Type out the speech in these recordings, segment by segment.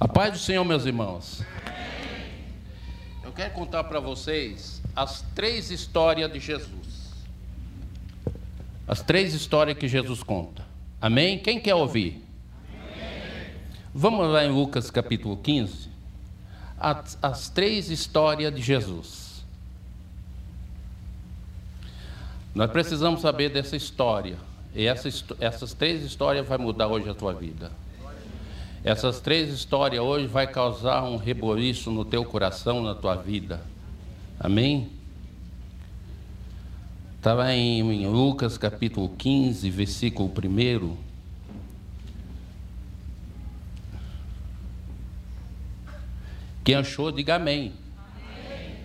A paz do Senhor, meus irmãos. Eu quero contar para vocês as três histórias de Jesus. As três histórias que Jesus conta. Amém? Quem quer ouvir? Amém. Vamos lá em Lucas capítulo 15. As, as três histórias de Jesus. Nós precisamos saber dessa história. E essa, essas três histórias vai mudar hoje a tua vida. Essas três histórias hoje vai causar um reboliço no teu coração, na tua vida. Amém? Estava em, em Lucas capítulo 15, versículo 1. Quem achou, diga amém. amém.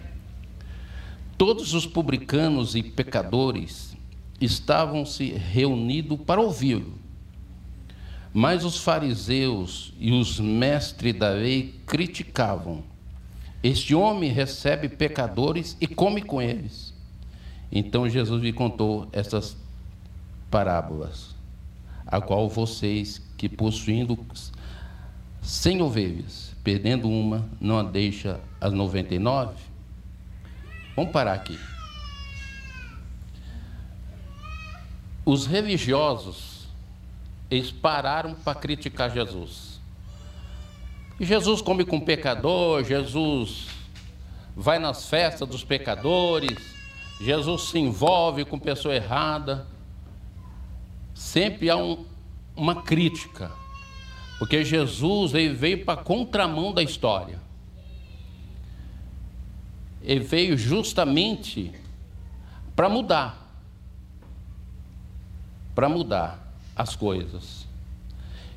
Todos os publicanos e pecadores estavam se reunidos para ouvi-lo. Mas os fariseus e os mestres da lei criticavam. Este homem recebe pecadores e come com eles. Então Jesus lhe contou essas parábolas, a qual vocês que possuindo cem ovelhas, perdendo uma, não a deixa as noventa e nove? Vamos parar aqui. Os religiosos, eles pararam para criticar Jesus. Jesus come com pecador, Jesus vai nas festas dos pecadores, Jesus se envolve com pessoa errada. Sempre há um, uma crítica, porque Jesus ele veio para a contramão da história. Ele veio justamente para mudar para mudar as coisas.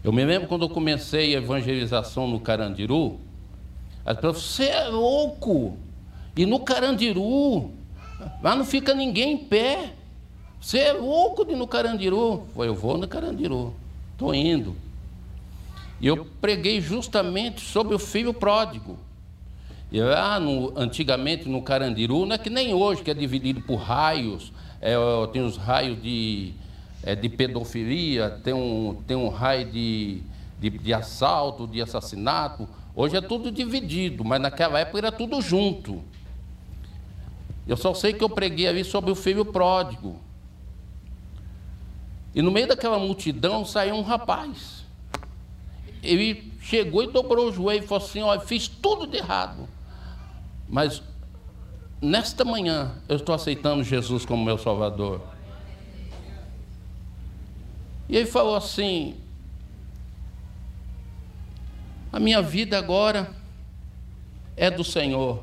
Eu me lembro quando eu comecei a evangelização no Carandiru, as pessoas, você é louco! E no Carandiru, lá não fica ninguém em pé. Você é louco de ir no Carandiru? Eu vou no Carandiru, estou indo. E eu preguei justamente sobre o filho pródigo. E lá no, antigamente no Carandiru, não é que nem hoje, que é dividido por raios, é, tem os raios de é, de pedofilia, tem um, tem um raio de, de, de assalto, de assassinato. Hoje é tudo dividido, mas naquela época era tudo junto. Eu só sei que eu preguei ali sobre o filho pródigo. E no meio daquela multidão saiu um rapaz. Ele chegou e dobrou o joelho e falou assim: Olha, fiz tudo de errado. Mas nesta manhã eu estou aceitando Jesus como meu Salvador. E ele falou assim: A minha vida agora é do Senhor.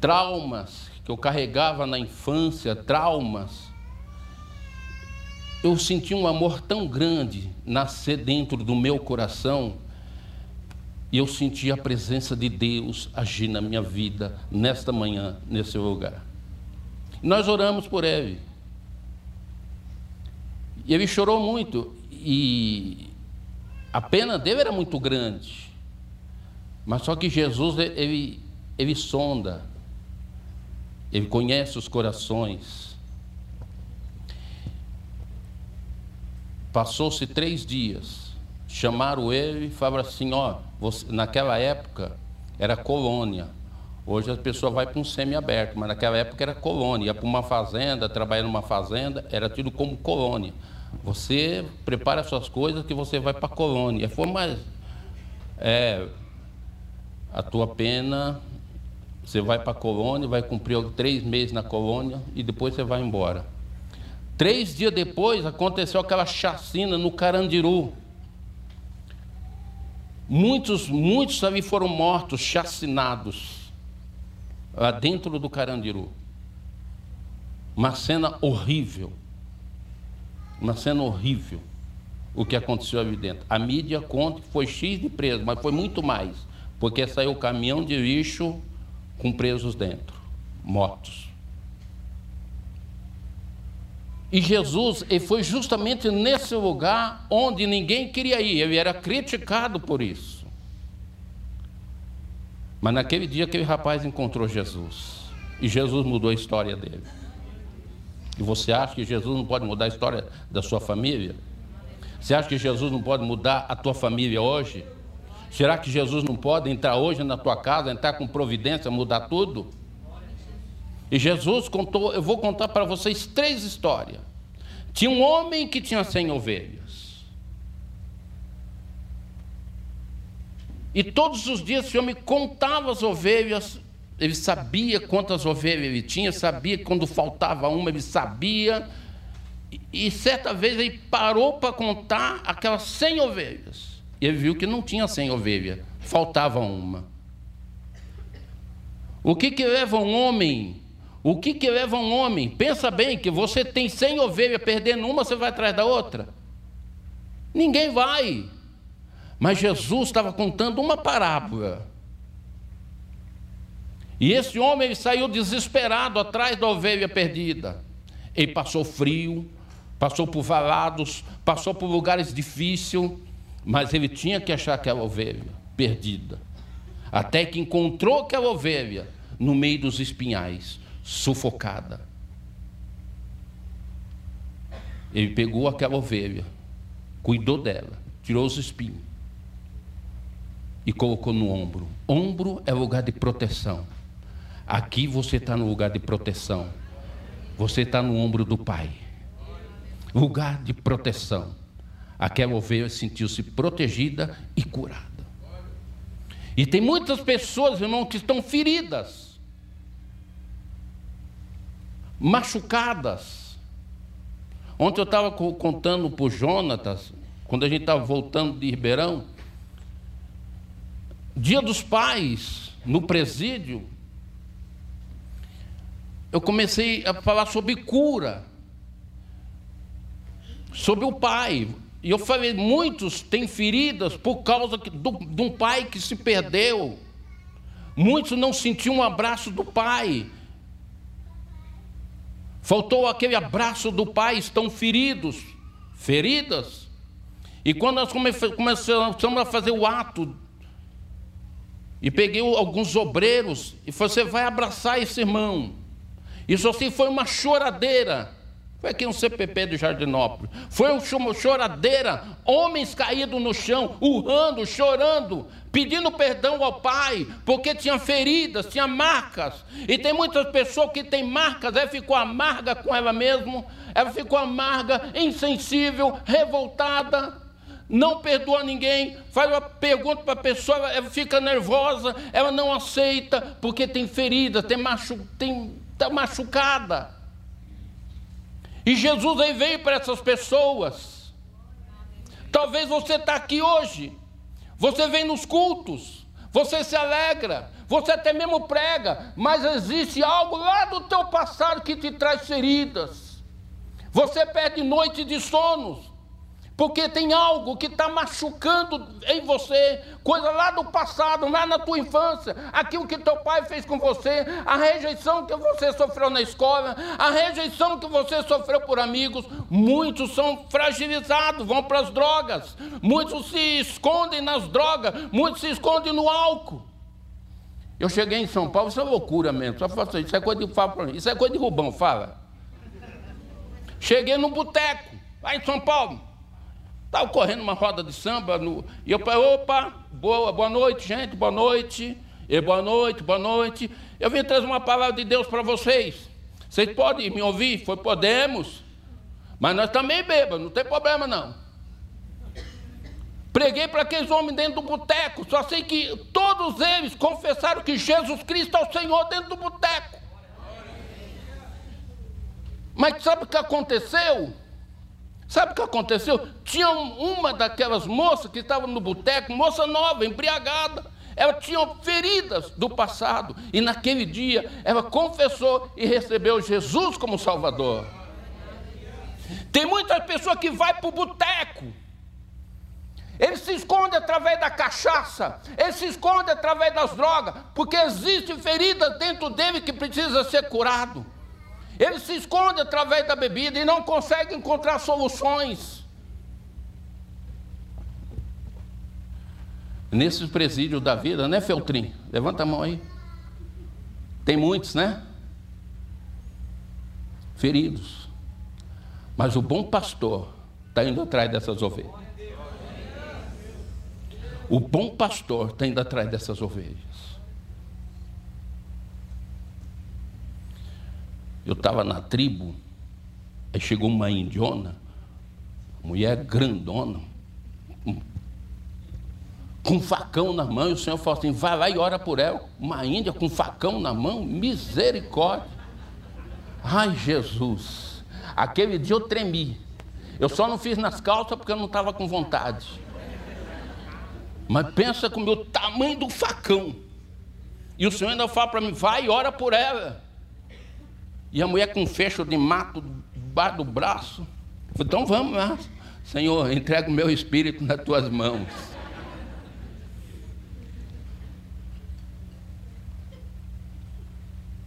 Traumas que eu carregava na infância, traumas. Eu senti um amor tão grande nascer dentro do meu coração e eu senti a presença de Deus agir na minha vida nesta manhã, nesse lugar. Nós oramos por ele. E ele chorou muito. E a pena dele era muito grande. Mas só que Jesus, ele, ele sonda. Ele conhece os corações. Passou-se três dias. Chamaram ele e falaram assim: ó, você, naquela época era colônia. Hoje a pessoa vai para um semi-aberto, mas naquela época era colônia. Ia para uma fazenda, trabalhar numa fazenda, era tido como colônia. Você prepara suas coisas que você vai para a colônia. Foi mais. É, a tua pena, você vai para a colônia, vai cumprir três meses na colônia e depois você vai embora. Três dias depois aconteceu aquela chacina no Carandiru. Muitos, muitos ali foram mortos, chacinados, lá dentro do Carandiru. Uma cena horrível. Uma cena horrível o que aconteceu ali dentro. A mídia conta que foi X de presos, mas foi muito mais, porque saiu o caminhão de lixo com presos dentro, mortos. E Jesus ele foi justamente nesse lugar onde ninguém queria ir, ele era criticado por isso. Mas naquele dia aquele rapaz encontrou Jesus, e Jesus mudou a história dele. E você acha que Jesus não pode mudar a história da sua família? Você acha que Jesus não pode mudar a tua família hoje? Será que Jesus não pode entrar hoje na tua casa, entrar com providência, mudar tudo? E Jesus contou, eu vou contar para vocês três histórias. Tinha um homem que tinha cem ovelhas. E todos os dias esse homem contava as ovelhas, ele sabia quantas ovelhas ele tinha, sabia quando faltava uma, ele sabia. E, e certa vez ele parou para contar aquelas cem ovelhas ele viu que não tinha cem ovelhas, faltava uma. O que que leva um homem? O que que leva um homem? Pensa bem que você tem cem ovelhas, perdendo uma, você vai atrás da outra? Ninguém vai. Mas Jesus estava contando uma parábola. E esse homem saiu desesperado atrás da ovelha perdida. Ele passou frio, passou por valados, passou por lugares difíceis, mas ele tinha que achar aquela ovelha perdida. Até que encontrou aquela ovelha no meio dos espinhais, sufocada. Ele pegou aquela ovelha, cuidou dela, tirou os espinhos e colocou no ombro. Ombro é lugar de proteção. Aqui você está no lugar de proteção. Você está no ombro do Pai. Lugar de proteção aquela ovelha sentiu-se protegida e curada. E tem muitas pessoas, irmão, que estão feridas, machucadas. Ontem eu estava contando para o Jonatas, quando a gente estava voltando de Ribeirão, dia dos pais, no presídio, eu comecei a falar sobre cura, sobre o pai. E eu falei, muitos têm feridas por causa do, de um pai que se perdeu. Muitos não sentiam um abraço do pai. Faltou aquele abraço do pai, estão feridos, feridas. E quando nós começamos a fazer o ato, e peguei alguns obreiros, e você vai abraçar esse irmão. Isso assim foi uma choradeira. Foi aqui um CPP de Jardinópolis. Foi uma choradeira, homens caídos no chão, urrando, chorando, pedindo perdão ao pai, porque tinha feridas, tinha marcas. E tem muitas pessoas que têm marcas, ela ficou amarga com ela mesma, ela ficou amarga, insensível, revoltada não perdoa ninguém, faz uma pergunta para a pessoa, ela fica nervosa, ela não aceita, porque tem ferida, tem machu, tem, está machucada. E Jesus aí veio para essas pessoas. Talvez você está aqui hoje, você vem nos cultos, você se alegra, você até mesmo prega, mas existe algo lá do teu passado que te traz feridas. Você perde noites de sonos, porque tem algo que está machucando em você, coisa lá do passado, lá na tua infância, aquilo que teu pai fez com você, a rejeição que você sofreu na escola, a rejeição que você sofreu por amigos. Muitos são fragilizados, vão para as drogas, muitos se escondem nas drogas, muitos se escondem no álcool. Eu cheguei em São Paulo, isso é loucura mesmo, só faço isso, isso é coisa de fala isso é coisa de Rubão, fala. Cheguei no boteco, lá em São Paulo. Estava correndo uma roda de samba, no, e eu falei, opa, boa, boa noite, gente, boa noite, e boa noite, boa noite. Eu vim trazer uma palavra de Deus para vocês. Vocês podem me ouvir? Foi, podemos. Mas nós também bebamos, não tem problema não. Preguei para aqueles homens dentro do boteco, só sei que todos eles confessaram que Jesus Cristo é o Senhor dentro do boteco. Mas sabe o que aconteceu? Sabe o que aconteceu? Tinha uma daquelas moças que estava no boteco, moça nova, embriagada. Ela tinha feridas do passado. E naquele dia ela confessou e recebeu Jesus como Salvador. Tem muitas pessoas que vai para o boteco. Ele se esconde através da cachaça, ele se esconde através das drogas, porque existe ferida dentro dele que precisa ser curado. Ele se esconde através da bebida e não consegue encontrar soluções. Nesse presídio da vida, né, Feltrin? Levanta a mão aí. Tem muitos, né? Feridos. Mas o bom pastor está indo atrás dessas ovelhas. O bom pastor está indo atrás dessas ovelhas. Eu estava na tribo, aí chegou uma indiona, mulher grandona, com um facão na mão, e o Senhor falou assim: vai lá e ora por ela. Uma índia com facão na mão, misericórdia. Ai, Jesus, aquele dia eu tremi. Eu só não fiz nas calças porque eu não estava com vontade. Mas pensa com o meu tamanho do facão. E o Senhor ainda fala para mim: vai e ora por ela. E a mulher com fecho de mato debaixo do braço. Então vamos lá. Senhor, entrega o meu espírito nas tuas mãos.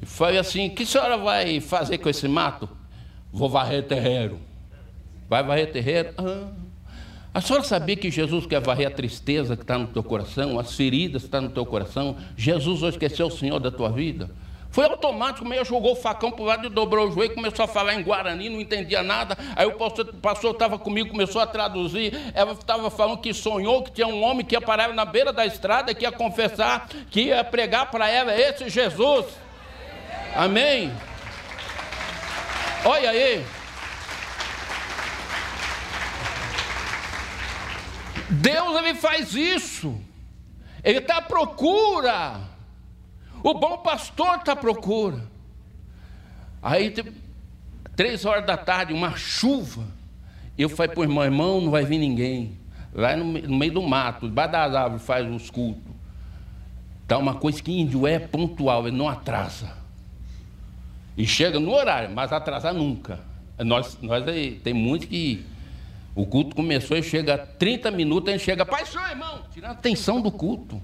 E foi assim: que a senhora vai fazer com esse mato? Vou varrer terreiro. Vai varrer terreiro? Ah. A senhora sabia que Jesus quer varrer a tristeza que está no teu coração, as feridas que estão no teu coração? Jesus hoje quer ser o Senhor da tua vida? Foi automático, meio jogou o facão para o lado e dobrou o joelho, começou a falar em Guarani, não entendia nada. Aí o pastor estava comigo, começou a traduzir. Ela estava falando que sonhou que tinha um homem que ia parar na beira da estrada, que ia confessar, que ia pregar para ela, esse Jesus. Amém? Olha aí. Deus ele faz isso. Ele está à procura. O bom pastor está à procura. Aí, três horas da tarde, uma chuva. Eu falei para o irmão, irmão, não vai vir ninguém. Lá no, no meio do mato, debaixo das árvores, faz os cultos. Tá uma coisa que índio é pontual, ele não atrasa. E chega no horário, mas atrasar nunca. Nós, nós aí, tem muito que o culto começou e chega a 30 minutos, a gente chega, pai, irmão, tirando a atenção do culto.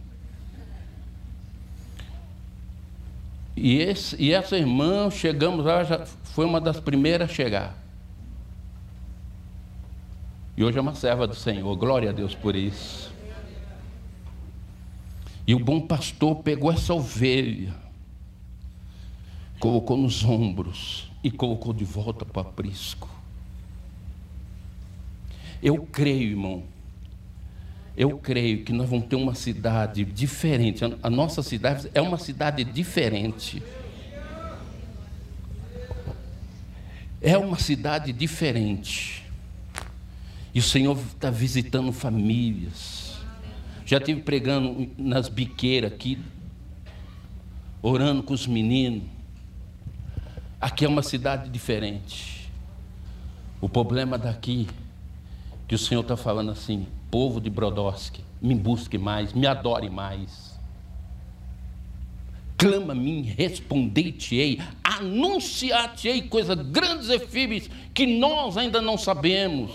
E, esse, e essa irmã, chegamos lá, já foi uma das primeiras a chegar. E hoje é uma serva do Senhor, glória a Deus por isso. E o bom pastor pegou essa ovelha colocou nos ombros e colocou de volta para o aprisco. Eu creio, irmão, eu creio que nós vamos ter uma cidade diferente. A nossa cidade é uma cidade diferente. É uma cidade diferente. E o Senhor está visitando famílias. Já estive pregando nas biqueiras aqui, orando com os meninos. Aqui é uma cidade diferente. O problema daqui, que o Senhor está falando assim, povo de Brodowski, me busque mais, me adore mais. Clama a mim, respondei-te-ei, anunciar-te-ei coisas grandes e firmes que nós ainda não sabemos.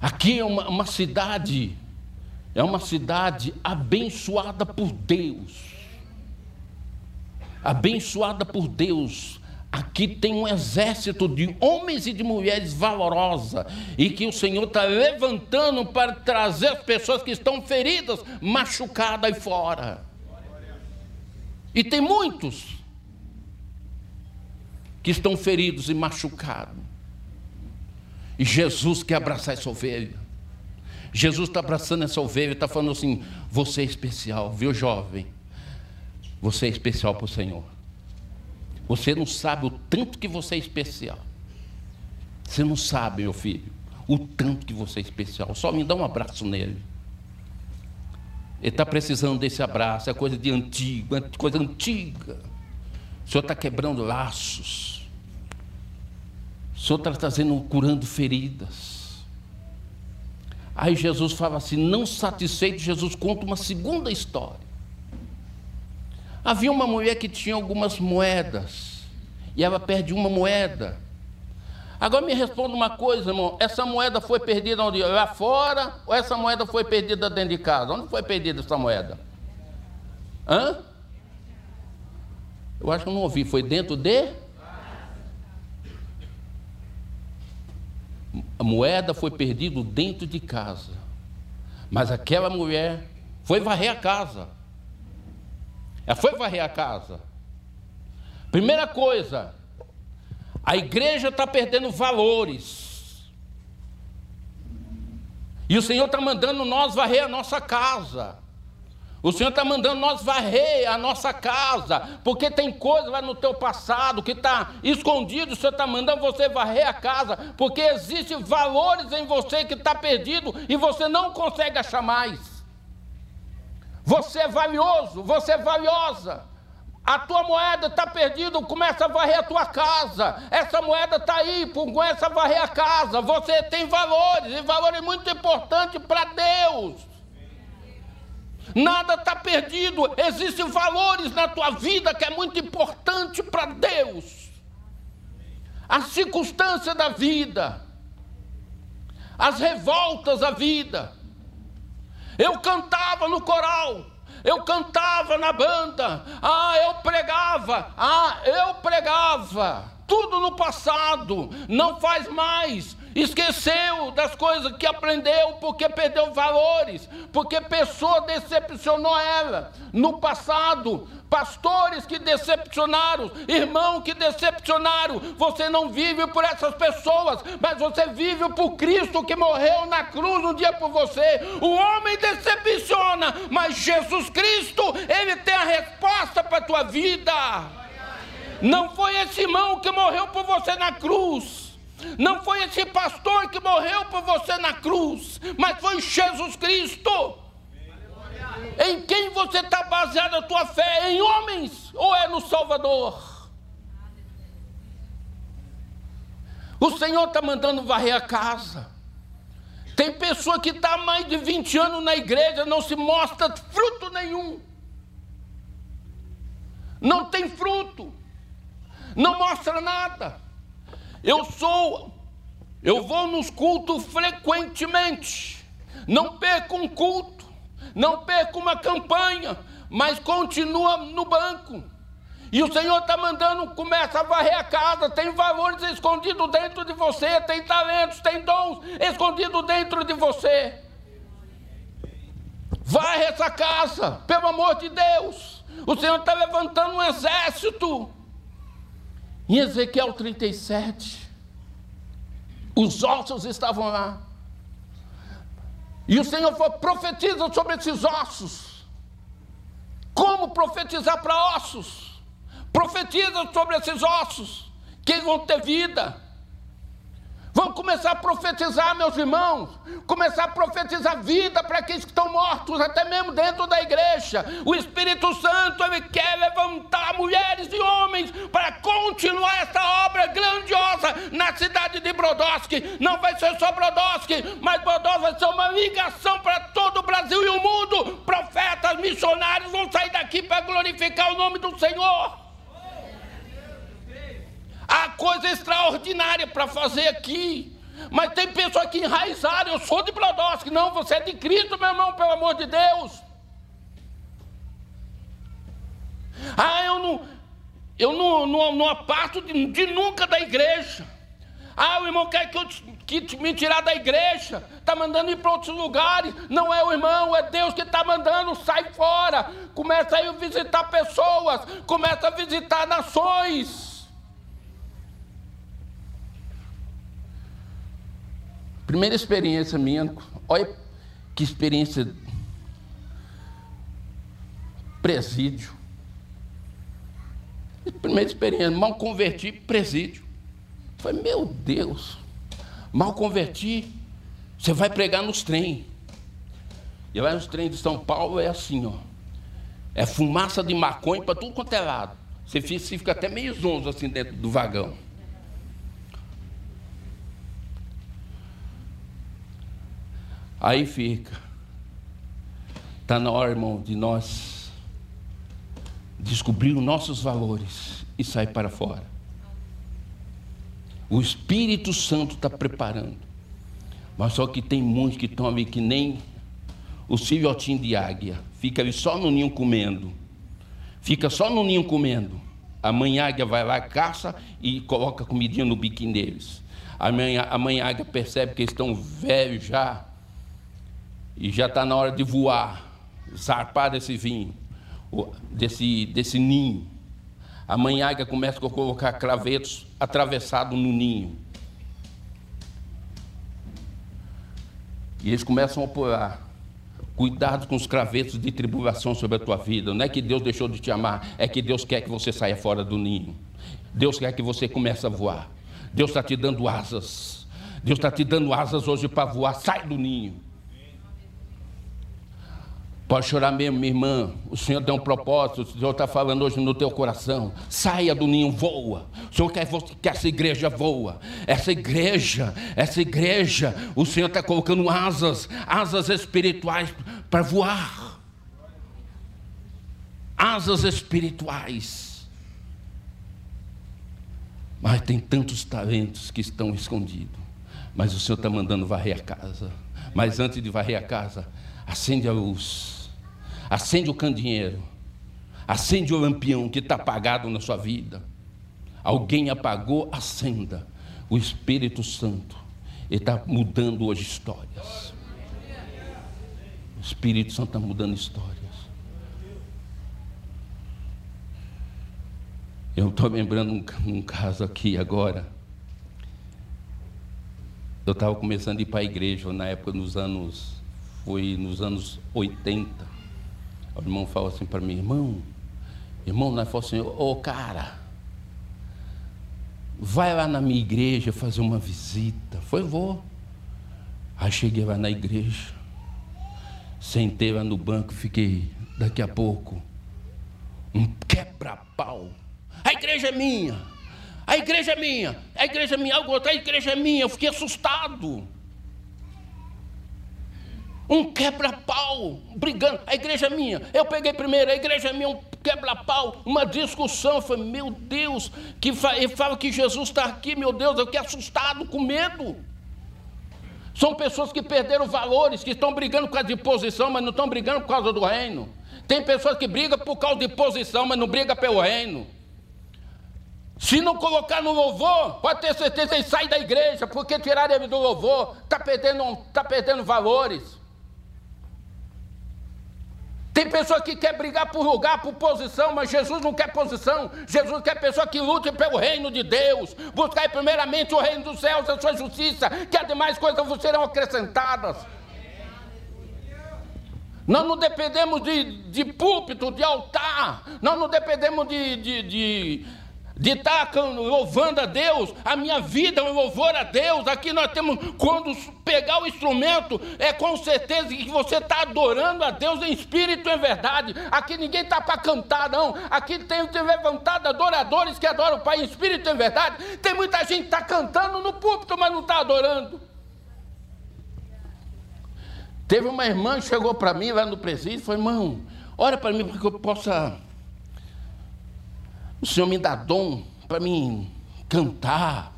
Aqui é uma, uma cidade, é uma cidade abençoada por Deus abençoada por Deus. Aqui tem um exército de homens e de mulheres valorosa e que o Senhor está levantando para trazer as pessoas que estão feridas, machucadas aí fora. E tem muitos que estão feridos e machucados. E Jesus quer abraçar essa ovelha. Jesus está abraçando essa ovelha e está falando assim: você é especial, viu, jovem? Você é especial para o Senhor. Você não sabe o tanto que você é especial. Você não sabe, meu filho, o tanto que você é especial. Só me dá um abraço nele. Ele está precisando desse abraço, é coisa de antigo, é coisa antiga. O Senhor está quebrando laços. O Senhor está trazendo, curando feridas. Aí Jesus fala assim: não satisfeito, Jesus conta uma segunda história. Havia uma mulher que tinha algumas moedas e ela perde uma moeda. Agora me responda uma coisa, irmão: essa moeda foi perdida onde? Lá fora ou essa moeda foi perdida dentro de casa? Onde foi perdida essa moeda? Hã? Eu acho que eu não ouvi. Foi dentro de? A moeda foi perdida dentro de casa. Mas aquela mulher foi varrer a casa. Ela foi varrer a casa. Primeira coisa, a igreja está perdendo valores. E o Senhor está mandando nós varrer a nossa casa. O Senhor está mandando nós varrer a nossa casa, porque tem coisa lá no teu passado que está escondido. O Senhor está mandando você varrer a casa, porque existem valores em você que está perdido e você não consegue achar mais. Você é valioso, você é valiosa. A tua moeda está perdida, começa a varrer a tua casa. Essa moeda está aí, começa a varrer a casa. Você tem valores, e valores muito importantes para Deus. Nada está perdido, existem valores na tua vida que é muito importante para Deus. A circunstância da vida, as revoltas da vida. Eu cantava no coral, eu cantava na banda, ah, eu pregava, ah, eu pregava. Tudo no passado, não faz mais. Esqueceu das coisas que aprendeu porque perdeu valores, porque pessoa decepcionou ela no passado, pastores que decepcionaram, irmãos que decepcionaram. Você não vive por essas pessoas, mas você vive por Cristo que morreu na cruz um dia por você. O homem decepciona, mas Jesus Cristo, ele tem a resposta para a tua vida. Não foi esse irmão que morreu por você na cruz. Não foi esse pastor que morreu por você na cruz, mas foi Jesus Cristo. Em quem você está baseado a tua fé? Em homens ou é no Salvador? O Senhor está mandando varrer a casa. Tem pessoa que está mais de 20 anos na igreja, não se mostra fruto nenhum. Não tem fruto. Não mostra nada. Eu sou, eu vou nos cultos frequentemente. Não perco um culto não perca uma campanha, mas continua no banco. E o Senhor está mandando, começa a varrer a casa, tem valores escondidos dentro de você, tem talentos, tem dons escondidos dentro de você. Varre essa casa, pelo amor de Deus. O Senhor está levantando um exército. Em Ezequiel 37, os ossos estavam lá. E o Senhor falou: profetiza sobre esses ossos. Como profetizar para ossos? Profetiza sobre esses ossos, que eles vão ter vida. Vamos começar a profetizar, meus irmãos. Começar a profetizar vida para aqueles que estão mortos, até mesmo dentro da igreja. O Espírito Santo, ele quer levantar mulheres e homens para continuar essa obra grandiosa na cidade de Brodowski. Não vai ser só Brodowski, mas Brodowski vai ser uma ligação para todo o Brasil e o mundo. Profetas, missionários vão sair daqui para glorificar o nome do Senhor. Coisa extraordinária para fazer aqui. Mas tem pessoa aqui enraizada, eu sou de Brodowski. Não, você é de Cristo, meu irmão, pelo amor de Deus. Ah, eu não, eu não, não, não aparto de, de nunca da igreja. Ah, o irmão quer que, eu, que me tirar da igreja, está mandando ir para outros lugares. Não é o irmão, é Deus que está mandando, sai fora. Começa a ir visitar pessoas, começa a visitar nações. Primeira experiência minha, olha que experiência. Presídio. Primeira experiência, mal converti, presídio. Foi meu Deus, mal converti, você vai pregar nos trem. E lá nos trens de São Paulo é assim, ó. É fumaça de maconha para tudo quanto é lado. Você fica até meio zonzo assim dentro do vagão. Aí fica. Está na hora, irmão, de nós descobrir os nossos valores e sair para fora. O Espírito Santo está preparando. Mas só que tem muitos que estão ali que nem o filhotinho de águia. Fica ali só no ninho comendo. Fica só no ninho comendo. A mãe águia vai lá, caça e coloca comidinha no biquinho deles. A mãe, a mãe águia percebe que eles estão velhos já e já está na hora de voar, zarpar desse vinho, desse, desse ninho. A águia começa a colocar cravetos atravessados no ninho. E eles começam a apoiar. Cuidado com os cravetos de tribulação sobre a tua vida. Não é que Deus deixou de te amar, é que Deus quer que você saia fora do ninho. Deus quer que você comece a voar. Deus está te dando asas. Deus está te dando asas hoje para voar. Sai do ninho. Pode chorar mesmo, minha irmã. O Senhor tem um propósito. O Senhor está falando hoje no teu coração. Saia do ninho, voa. O Senhor quer que essa igreja voa. Essa igreja, essa igreja, o Senhor está colocando asas, asas espirituais para voar. Asas espirituais. Mas tem tantos talentos que estão escondidos. Mas o Senhor está mandando varrer a casa. Mas antes de varrer a casa, acende a luz acende o candeeiro, acende o lampião que está apagado na sua vida. Alguém apagou, acenda. O Espírito Santo está mudando hoje histórias. O Espírito Santo está mudando histórias. Eu estou lembrando um, um, caso aqui agora. Eu estava começando a ir para a igreja na época, nos anos, foi nos anos 80. O irmão falou assim para mim, irmão, irmão, nós falamos assim, ô oh, cara, vai lá na minha igreja fazer uma visita. Foi, vou. Aí cheguei lá na igreja, sentei lá no banco, fiquei daqui a pouco, um quebra-pau. A igreja é minha, a igreja é minha, a igreja é minha, a igreja é minha, eu fiquei assustado um quebra-pau, brigando. A igreja é minha, eu peguei primeiro, a igreja é minha, um quebra-pau, uma discussão. Eu falei, meu Deus, que ele fala que Jesus está aqui, meu Deus, eu fiquei assustado, com medo. São pessoas que perderam valores, que estão brigando por causa de posição, mas não estão brigando por causa do reino. Tem pessoas que brigam por causa de posição, mas não brigam pelo reino. Se não colocar no louvor, pode ter certeza que sai da igreja, porque tirar ele do louvor, está perdendo, tá perdendo valores. Tem pessoa que quer brigar por lugar, por posição, mas Jesus não quer posição. Jesus quer pessoa que lute pelo reino de Deus. Buscar primeiramente o reino dos céus, a sua justiça, que as demais coisas vos serão acrescentadas. Nós não dependemos de, de púlpito, de altar. Nós não dependemos de, de, de de estar louvando a Deus, a minha vida é um louvor a Deus. Aqui nós temos, quando pegar o instrumento, é com certeza que você está adorando a Deus em espírito e em verdade. Aqui ninguém está para cantar, não. Aqui tem, tem levantado adoradores que adoram o Pai em espírito e em verdade. Tem muita gente que está cantando no púlpito, mas não está adorando. Teve uma irmã que chegou para mim lá no presídio e falou: irmão, ora para mim para que eu possa o Senhor me dá dom para mim cantar,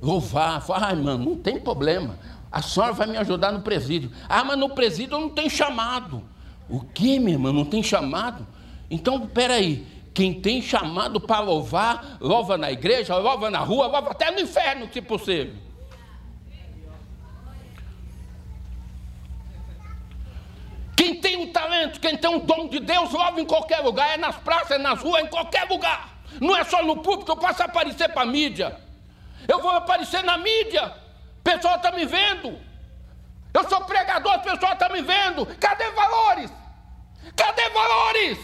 louvar. Fala, ai, mano, não tem problema. A senhora vai me ajudar no presídio. Ah, mas no presídio não tem chamado. O que, minha irmã? Não tem chamado? Então, peraí. Quem tem chamado para louvar, louva na igreja, louva na rua, louva até no inferno, se possível. Quem tem um talento, quem tem um dom de Deus, louva em qualquer lugar, é nas praças, é nas ruas, em qualquer lugar. Não é só no público, eu posso aparecer para a mídia. Eu vou aparecer na mídia, o pessoal está me vendo. Eu sou pregador, o pessoal está me vendo. Cadê valores? Cadê valores?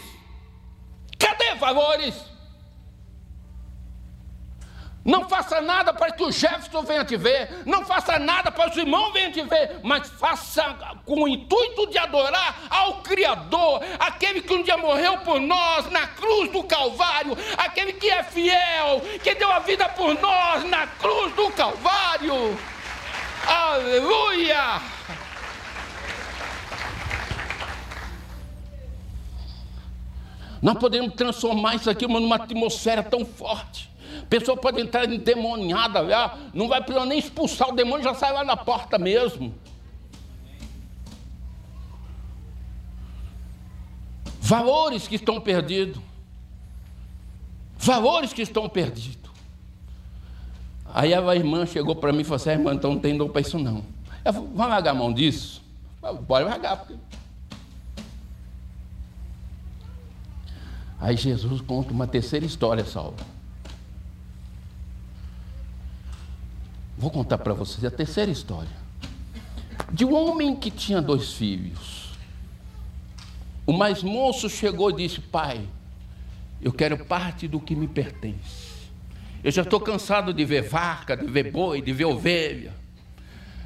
Cadê valores? Não faça nada para que o Jefferson venha te ver, não faça nada para que o irmão venha te ver, mas faça com o intuito de adorar ao Criador, aquele que um dia morreu por nós na cruz do Calvário, aquele que é fiel, que deu a vida por nós na cruz do Calvário. Aleluia! Nós podemos transformar isso aqui numa atmosfera tão forte pessoa pode entrar endemoniada não vai precisar nem expulsar o demônio, já sai lá na porta mesmo. Valores que estão perdidos. Valores que estão perdidos. Aí a irmã chegou para mim e falou assim: ah, irmã, então não tem dor para isso não. Eu falei, vamos largar a mão disso? Pode largar. Porque... Aí Jesus conta uma terceira história, Saulo. Vou contar para vocês a terceira história. de um homem que tinha dois filhos. O mais moço chegou e disse: Pai, eu quero parte do que me pertence. Eu já estou cansado de ver vaca, de ver boi, de ver ovelha.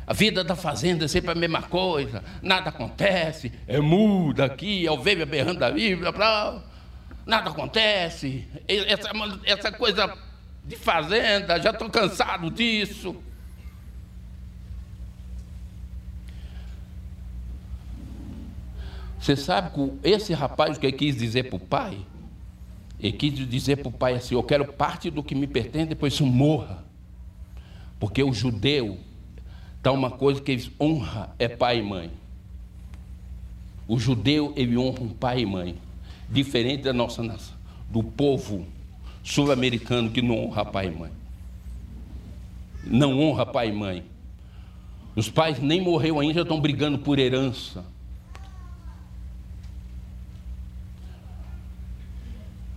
A vida da fazenda é sempre a mesma coisa, nada acontece, é muda aqui, é ovelha berrando da Bíblia, nada acontece. Essa, essa coisa de fazenda, já estou cansado disso. Você sabe que esse rapaz o que quis dizer para o pai? Ele quis dizer para o pai assim: Eu quero parte do que me pertence, depois isso morra. Porque o judeu está uma coisa que eles honra é pai e mãe. O judeu ele honra um pai e mãe, diferente da nossa nação, do povo sul-americano que não honra pai e mãe. Não honra pai e mãe. Os pais nem morreu ainda, já estão brigando por herança.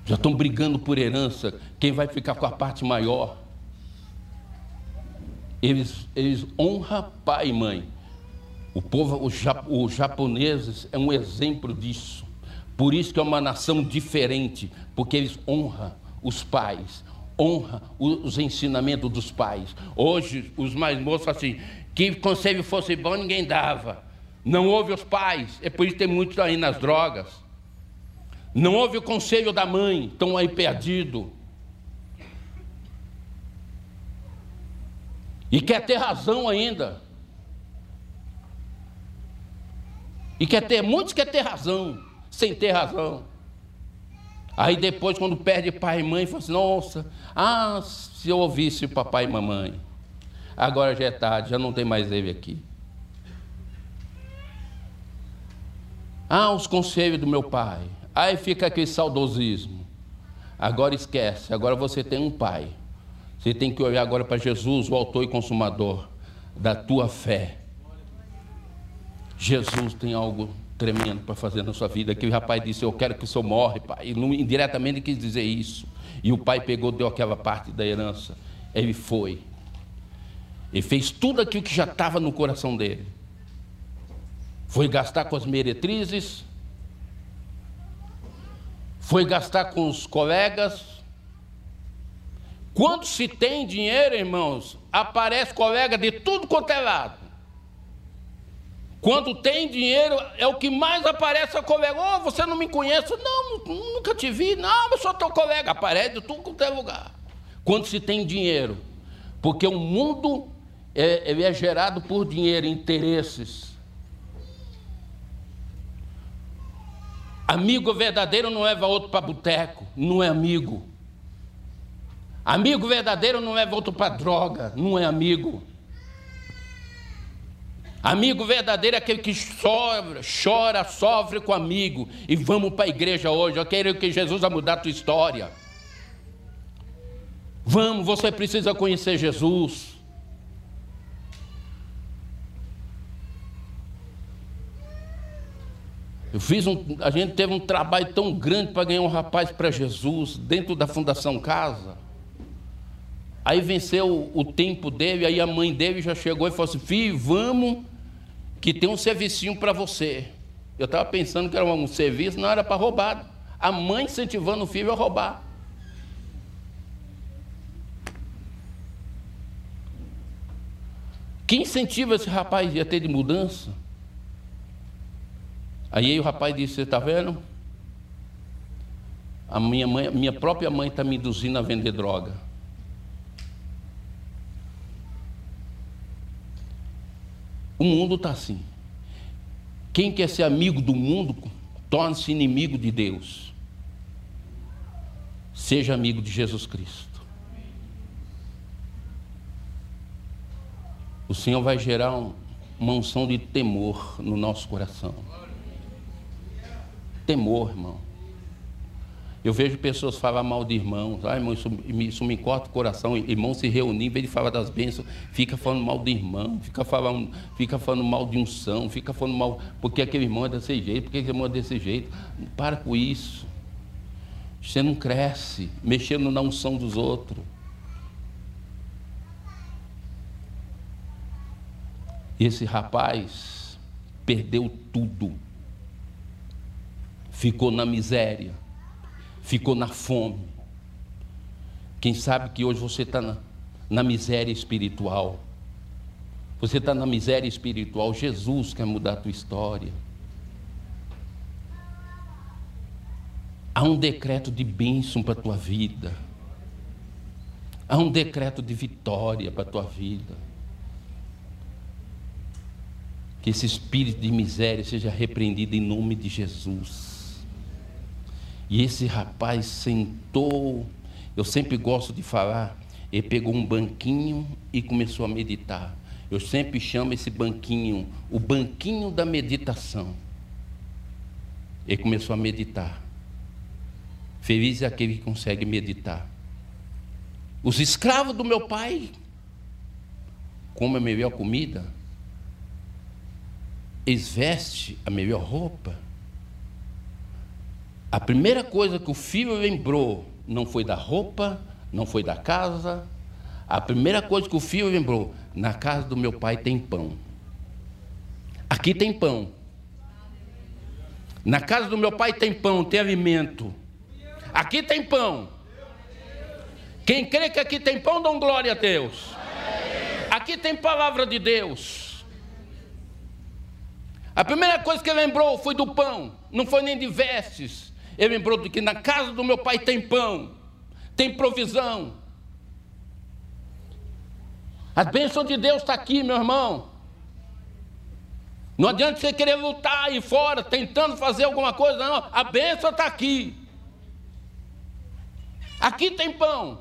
Já estão brigando por herança. Quem vai ficar com a parte maior? Eles, eles honram pai e mãe. O povo, os, os japoneses, é um exemplo disso. Por isso que é uma nação diferente, porque eles honram os pais, honra os ensinamentos dos pais. Hoje, os mais moços falam assim: que conselho fosse bom, ninguém dava. Não ouve os pais, é por isso que tem muitos aí nas drogas. Não ouve o conselho da mãe, estão aí perdidos. E quer ter razão ainda. E quer ter, muitos quer ter razão, sem ter razão. Aí depois, quando perde pai e mãe, fala assim, nossa, ah, se eu ouvisse papai e mamãe. Agora já é tarde, já não tem mais ele aqui. Ah, os conselhos do meu pai. Aí fica aquele saudosismo. Agora esquece, agora você tem um pai. Você tem que olhar agora para Jesus, o autor e consumador da tua fé. Jesus tem algo tremendo para fazer na sua vida. Que o rapaz disse: Eu quero que o senhor morre, pai. E indiretamente quis dizer isso. E o pai pegou, deu aquela parte da herança. Ele foi. Ele fez tudo aquilo que já estava no coração dele. Foi gastar com as meretrizes. Foi gastar com os colegas. Quando se tem dinheiro, irmãos, aparece colega de tudo quanto é lado. Quando tem dinheiro, é o que mais aparece a colega. Oh, você não me conhece? Não, nunca te vi. Não, eu sou teu colega. Aparece de tudo quanto é lugar. Quando se tem dinheiro. Porque o mundo é, é gerado por dinheiro, interesses. Amigo verdadeiro não leva outro para boteco, não é amigo. Amigo verdadeiro não leva outro para droga, não é amigo. Amigo verdadeiro é aquele que chora, chora, sofre com amigo. E vamos para a igreja hoje. Eu quero que Jesus vai mudar a tua história. Vamos, você precisa conhecer Jesus. Eu fiz um, a gente teve um trabalho tão grande para ganhar um rapaz para Jesus dentro da Fundação Casa. Aí venceu o tempo dele, aí a mãe dele já chegou e falou assim: Filho, vamos, que tem um servicinho para você. Eu estava pensando que era um serviço, não era para roubar. A mãe incentivando o filho a roubar. Que incentiva esse rapaz a ter de mudança? Aí o rapaz disse: Você está vendo? A minha, mãe, minha própria mãe está me induzindo a vender droga. O mundo está assim. Quem quer ser amigo do mundo, torna-se inimigo de Deus. Seja amigo de Jesus Cristo. O Senhor vai gerar uma unção de temor no nosso coração. Temor, irmão. Eu vejo pessoas falar mal de irmãos. Ah, irmão, isso, isso me corta o coração. Irmão se reunir, em vez de falar das bênçãos, fica falando mal de irmão, fica falando, fica falando mal de unção, fica falando mal, porque aquele irmão é desse jeito, porque aquele irmão é desse jeito. Para com isso. Você não cresce mexendo na unção dos outros. Esse rapaz perdeu tudo. Ficou na miséria, ficou na fome. Quem sabe que hoje você está na, na miséria espiritual. Você está na miséria espiritual. Jesus quer mudar a tua história. Há um decreto de bênção para a tua vida. Há um decreto de vitória para a tua vida. Que esse espírito de miséria seja repreendido em nome de Jesus. E esse rapaz sentou, eu sempre gosto de falar, ele pegou um banquinho e começou a meditar. Eu sempre chamo esse banquinho o banquinho da meditação. Ele começou a meditar. Feliz é aquele que consegue meditar. Os escravos do meu pai comem a melhor comida, eles vestem a melhor roupa. A primeira coisa que o filho lembrou não foi da roupa, não foi da casa. A primeira coisa que o filho lembrou: na casa do meu pai tem pão. Aqui tem pão. Na casa do meu pai tem pão, tem alimento. Aqui tem pão. Quem crê que aqui tem pão, dá glória a Deus. Aqui tem palavra de Deus. A primeira coisa que ele lembrou foi do pão, não foi nem de vestes. Ele lembrou de que na casa do meu pai tem pão, tem provisão. A bênção de Deus está aqui, meu irmão. Não adianta você querer lutar aí fora, tentando fazer alguma coisa, não. A bênção está aqui. Aqui tem pão.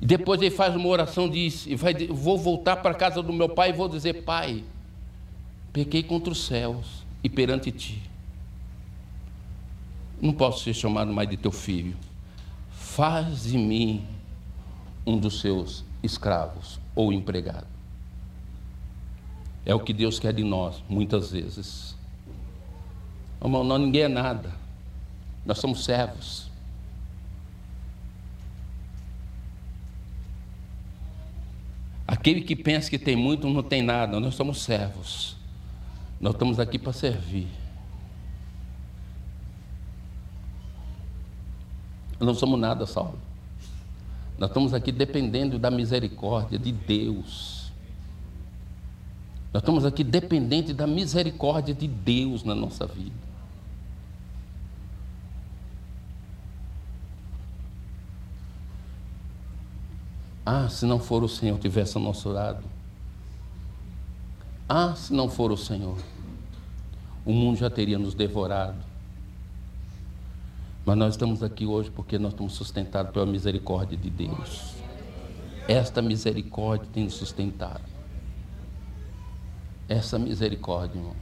E depois ele faz uma oração e diz: vai, Vou voltar para a casa do meu pai e vou dizer: Pai, pequei contra os céus e perante ti. Não posso ser chamado mais de teu filho. Faz de mim um dos seus escravos ou empregado. É o que Deus quer de nós, muitas vezes. Irmão, não, ninguém é nada. Nós somos servos. Aquele que pensa que tem muito não tem nada, nós somos servos. Nós estamos aqui para servir. Não somos nada, Saulo. Nós estamos aqui dependendo da misericórdia de Deus. Nós estamos aqui dependentes da misericórdia de Deus na nossa vida. Ah, se não for o Senhor tivesse ao nosso lado. Ah, se não for o Senhor, o mundo já teria nos devorado. Mas nós estamos aqui hoje porque nós estamos sustentados pela misericórdia de Deus. Esta misericórdia tem nos sustentado. Essa misericórdia, irmão.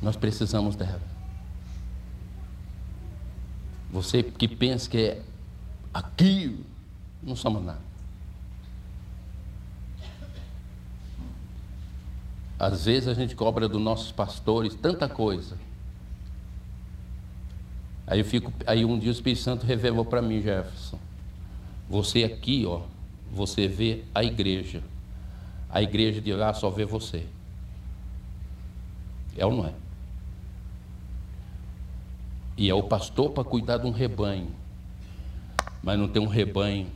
Nós precisamos dela. Você que pensa que é aquilo, não somos nada. Às vezes a gente cobra dos nossos pastores tanta coisa. Aí eu fico, aí um dia o Espírito Santo revelou para mim, Jefferson. Você aqui, ó, você vê a igreja. A igreja de lá só vê você. É ou não é? E é o pastor para cuidar de um rebanho. Mas não tem um rebanho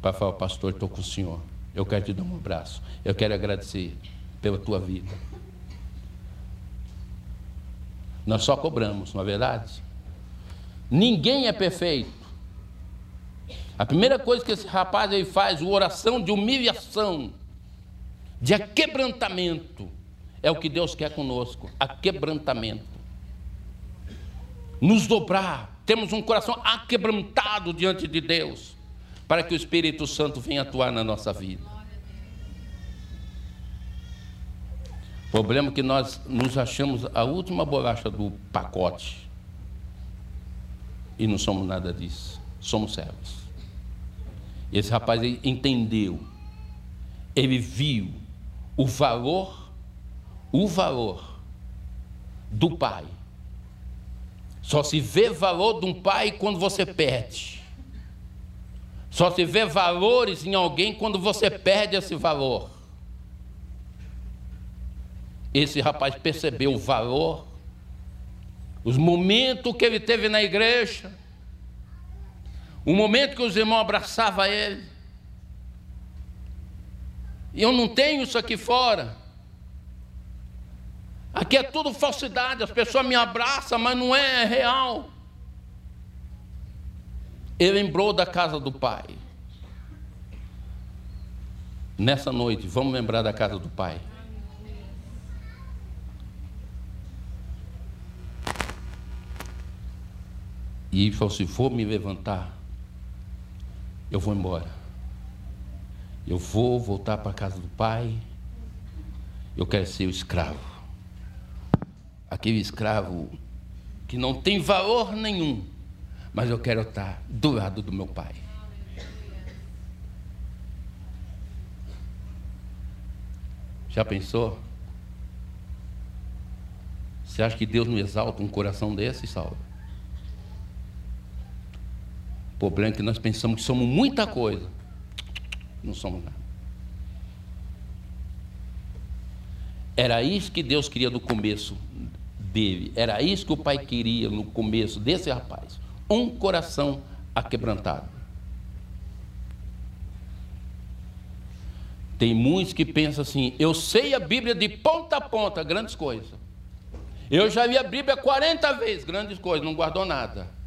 para falar, pastor, estou com o senhor. Eu quero te dar um abraço. Eu quero agradecer pela tua vida. Nós só cobramos, não é verdade? Ninguém é perfeito. A primeira coisa que esse rapaz aí faz, uma oração de humilhação, de aquebrantamento, é o que Deus quer conosco, aquebrantamento. Nos dobrar, temos um coração aquebrantado diante de Deus para que o Espírito Santo venha atuar na nossa vida. Problema é que nós nos achamos a última bolacha do pacote. E não somos nada disso. Somos servos. Esse rapaz entendeu. Ele viu o valor, o valor do pai. Só se vê valor de um pai quando você perde. Só se vê valores em alguém quando você perde esse valor. Esse rapaz percebeu o valor, os momentos que ele teve na igreja, o momento que os irmãos abraçavam ele. E eu não tenho isso aqui fora. Aqui é tudo falsidade, as pessoas me abraçam, mas não é real. Ele lembrou da casa do pai. Nessa noite, vamos lembrar da casa do pai. E falou: se for me levantar, eu vou embora. Eu vou voltar para a casa do pai. Eu quero ser o escravo. Aquele escravo que não tem valor nenhum, mas eu quero estar do lado do meu pai. Já pensou? Você acha que Deus não exalta um coração desse, Saulo? O problema é que nós pensamos que somos muita coisa. Não somos nada. Era isso que Deus queria no começo dele. Era isso que o pai queria no começo desse rapaz. Um coração aquebrantado. Tem muitos que pensam assim: eu sei a Bíblia de ponta a ponta, grandes coisas. Eu já li a Bíblia 40 vezes, grandes coisas, não guardou nada.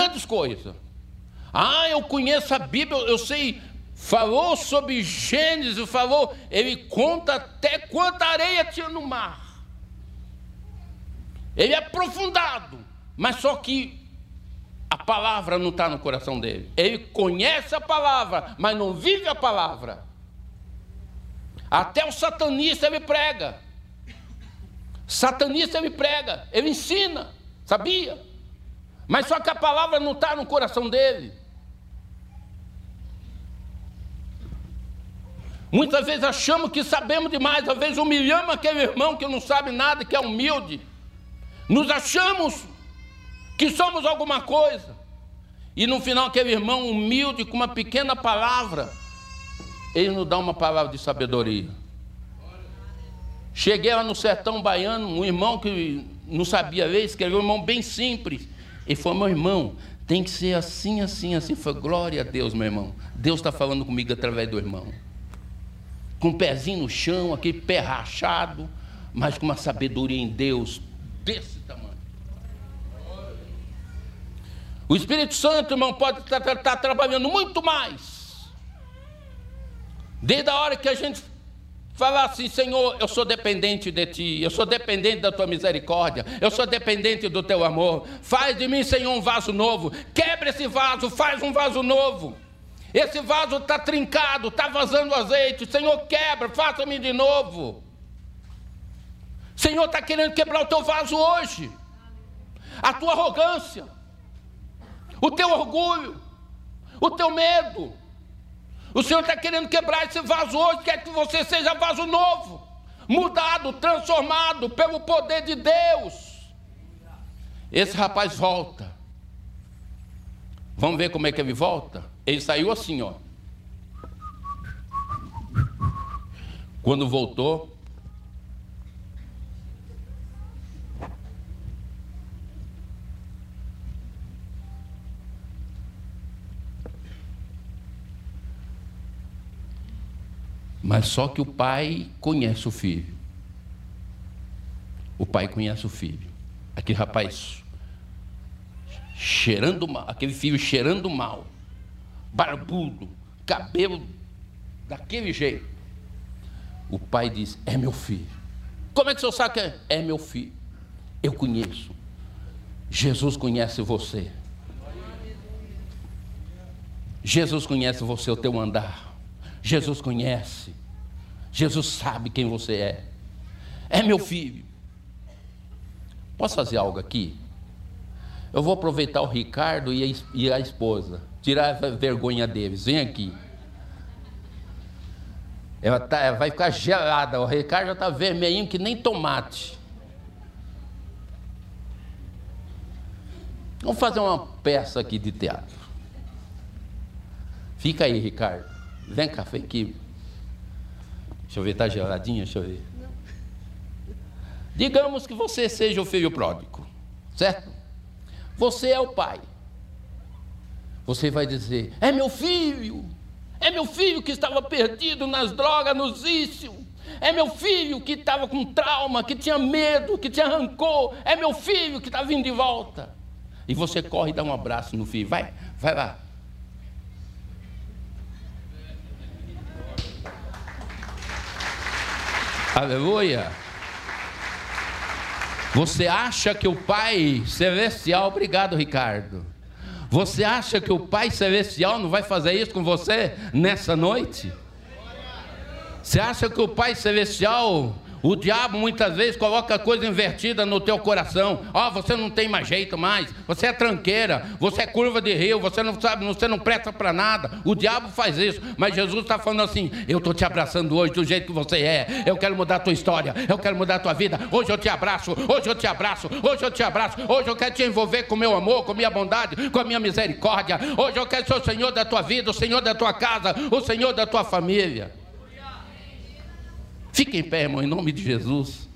Grandes coisas. Ah, eu conheço a Bíblia, eu sei, falou sobre Gênesis, falou, ele conta até quanta areia tinha no mar. Ele é aprofundado, mas só que a palavra não está no coração dele. Ele conhece a palavra, mas não vive a palavra. Até o satanista ele prega. Satanista ele prega, ele ensina, sabia? Mas só que a palavra não está no coração dele. Muitas vezes achamos que sabemos demais, às vezes humilhamos aquele irmão que não sabe nada, que é humilde. Nos achamos que somos alguma coisa. E no final, aquele irmão humilde, com uma pequena palavra, ele nos dá uma palavra de sabedoria. Cheguei lá no sertão baiano, um irmão que não sabia ler, escreveu um irmão bem simples. Ele falou, meu irmão, tem que ser assim, assim, assim. Foi glória a Deus, meu irmão. Deus está falando comigo através do irmão. Com o um pezinho no chão, aquele pé rachado, mas com uma sabedoria em Deus desse tamanho. O Espírito Santo, irmão, pode estar, estar, estar trabalhando muito mais. Desde a hora que a gente Falar assim, Senhor, eu sou dependente de Ti, eu sou dependente da Tua misericórdia, eu sou dependente do Teu amor. Faz de mim, Senhor, um vaso novo. Quebra esse vaso, faz um vaso novo. Esse vaso está trincado, está vazando azeite. Senhor, quebra, faça-me de novo. Senhor está querendo quebrar o teu vaso hoje. A tua arrogância, o teu orgulho, o teu medo, o Senhor está querendo quebrar esse vaso hoje, quer que você seja vaso novo, mudado, transformado pelo poder de Deus. Esse rapaz volta. Vamos ver como é que ele volta? Ele saiu assim, ó. Quando voltou, Mas só que o pai conhece o filho. O pai conhece o filho. Aquele rapaz cheirando mal, aquele filho cheirando mal, barbudo, cabelo daquele jeito. O pai diz: É meu filho. Como é que o senhor sabe que é? É meu filho. Eu conheço. Jesus conhece você. Jesus conhece você, o teu andar. Jesus conhece. Jesus sabe quem você é. É meu filho. Posso fazer algo aqui? Eu vou aproveitar o Ricardo e a, esposa, tirar a vergonha deles. Vem aqui. Ela, tá, ela vai ficar gelada. O Ricardo já está vermelhinho que nem tomate. Vamos fazer uma peça aqui de teatro. Fica aí, Ricardo. Vem cá, vem aqui. Deixa eu ver, tá geladinha? Deixa eu ver. Digamos que você seja o filho pródigo, certo? Você é o pai. Você vai dizer: É meu filho, é meu filho que estava perdido nas drogas, nos vícios. É meu filho que estava com trauma, que tinha medo, que tinha rancor. É meu filho que está vindo de volta. E você corre e dá um abraço no filho. Vai, vai lá. Aleluia. Você acha que o Pai Celestial, obrigado, Ricardo. Você acha que o Pai Celestial não vai fazer isso com você nessa noite? Você acha que o Pai Celestial o diabo muitas vezes coloca coisa invertida no teu coração. Ó, oh, você não tem mais jeito mais. Você é tranqueira. Você é curva de rio. Você não sabe, você não presta para nada. O diabo faz isso. Mas Jesus está falando assim: Eu estou te abraçando hoje do jeito que você é. Eu quero mudar a tua história. Eu quero mudar a tua vida. Hoje eu te abraço. Hoje eu te abraço. Hoje eu te abraço. Hoje eu quero te envolver com meu amor, com minha bondade, com a minha misericórdia. Hoje eu quero ser o Senhor da tua vida, o Senhor da tua casa, o Senhor da tua família. Fique em pé, irmão, em nome de Jesus.